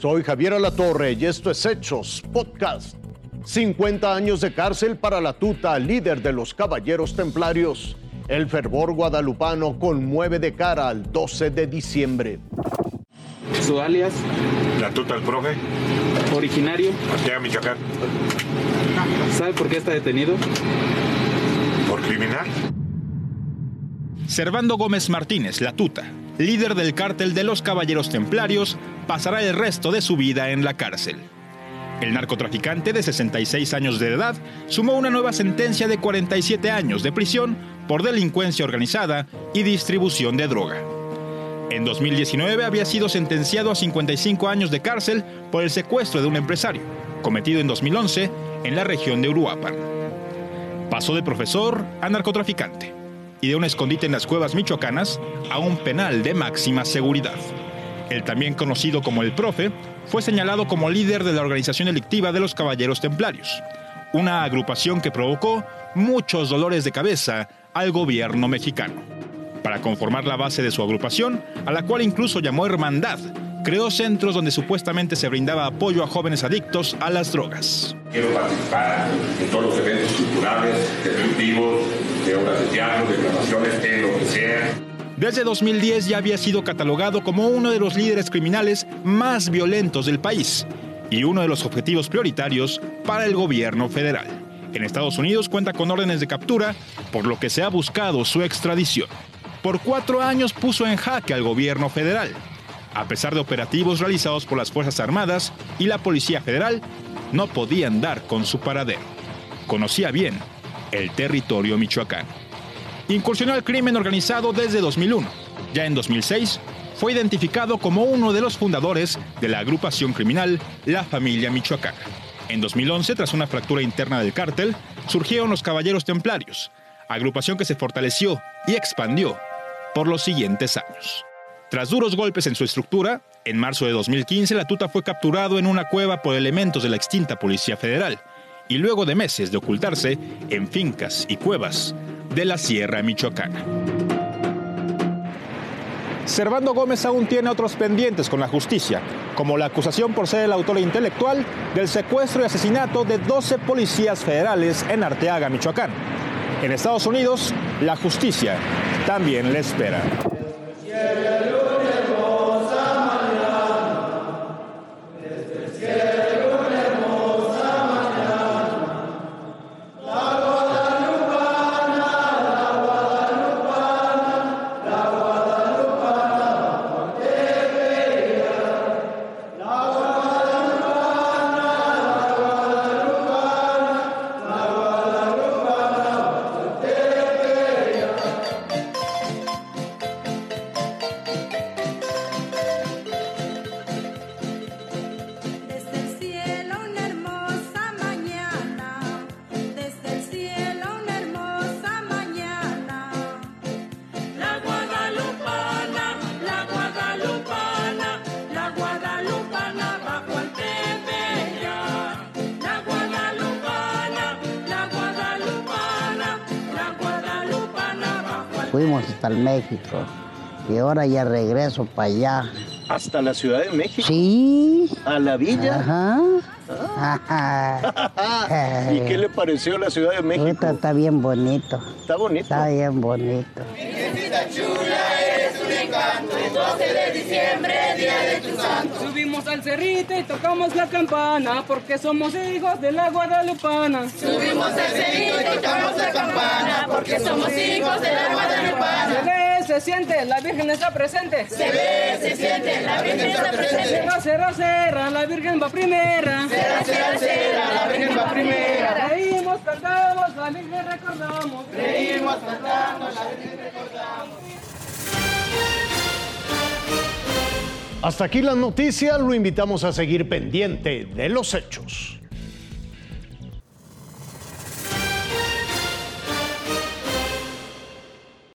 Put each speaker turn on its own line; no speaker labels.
Soy Javier Alatorre y esto es Hechos Podcast. 50 años de cárcel para la tuta, líder de los Caballeros Templarios. El fervor guadalupano conmueve de cara al 12 de diciembre.
Su alias.
La tuta del profe.
Originario.
Arteaga, Michoacán.
¿Sabe por qué está detenido?
Por criminal.
Servando Gómez Martínez, la tuta, líder del cártel de los Caballeros Templarios, pasará el resto de su vida en la cárcel. El narcotraficante de 66 años de edad sumó una nueva sentencia de 47 años de prisión por delincuencia organizada y distribución de droga. En 2019 había sido sentenciado a 55 años de cárcel por el secuestro de un empresario, cometido en 2011 en la región de Uruapan. Pasó de profesor a narcotraficante y de un escondite en las cuevas michoacanas a un penal de máxima seguridad. El también conocido como el Profe fue señalado como líder de la organización delictiva de los Caballeros Templarios, una agrupación que provocó muchos dolores de cabeza al gobierno mexicano. Para conformar la base de su agrupación, a la cual incluso llamó Hermandad, creó centros donde supuestamente se brindaba apoyo a jóvenes adictos a las drogas.
Quiero participar en todos los eventos culturales, deportivos, de obras de teatro, de grabaciones,
Desde 2010 ya había sido catalogado como uno de los líderes criminales más violentos del país y uno de los objetivos prioritarios para el gobierno federal. En Estados Unidos cuenta con órdenes de captura, por lo que se ha buscado su extradición. Por cuatro años puso en jaque al gobierno federal. A pesar de operativos realizados por las Fuerzas Armadas y la Policía Federal, no podían dar con su paradero. Conocía bien el territorio michoacano. Incursionó al crimen organizado desde 2001. Ya en 2006 fue identificado como uno de los fundadores de la agrupación criminal La Familia Michoacana. En 2011, tras una fractura interna del cártel, surgieron los Caballeros Templarios, agrupación que se fortaleció y expandió por los siguientes años. Tras duros golpes en su estructura, en marzo de 2015 la tuta fue capturado en una cueva por elementos de la extinta Policía Federal y luego de meses de ocultarse en fincas y cuevas de la Sierra Michoacana. Servando Gómez aún tiene otros pendientes con la justicia, como la acusación por ser el autor intelectual del secuestro y asesinato de 12 policías federales en Arteaga, Michoacán. En Estados Unidos, la justicia también le espera.
Fuimos hasta el México y ahora ya regreso para allá.
¿Hasta la Ciudad de México?
Sí.
¿A la villa?
Ajá.
¿Y qué le pareció la Ciudad de México?
Está bien bonito.
Está bonito.
Está bien bonito.
Subimos al cerrito y tocamos la campana porque somos hijos de la Guadalupana.
Subimos al cerrito y tocamos la campana porque somos hijos de la guadalupana.
Se siente, la Virgen está presente.
Se ve, se siente, la Virgen está presente.
Cerra, cerra, cerra, la Virgen va primera.
Cera, cera, cera, la Virgen va primera.
Reímos, cantamos, la Virgen recordamos.
Reímos, cantamos, la Virgen recordamos.
Hasta aquí las noticias, lo invitamos a seguir pendiente de los hechos.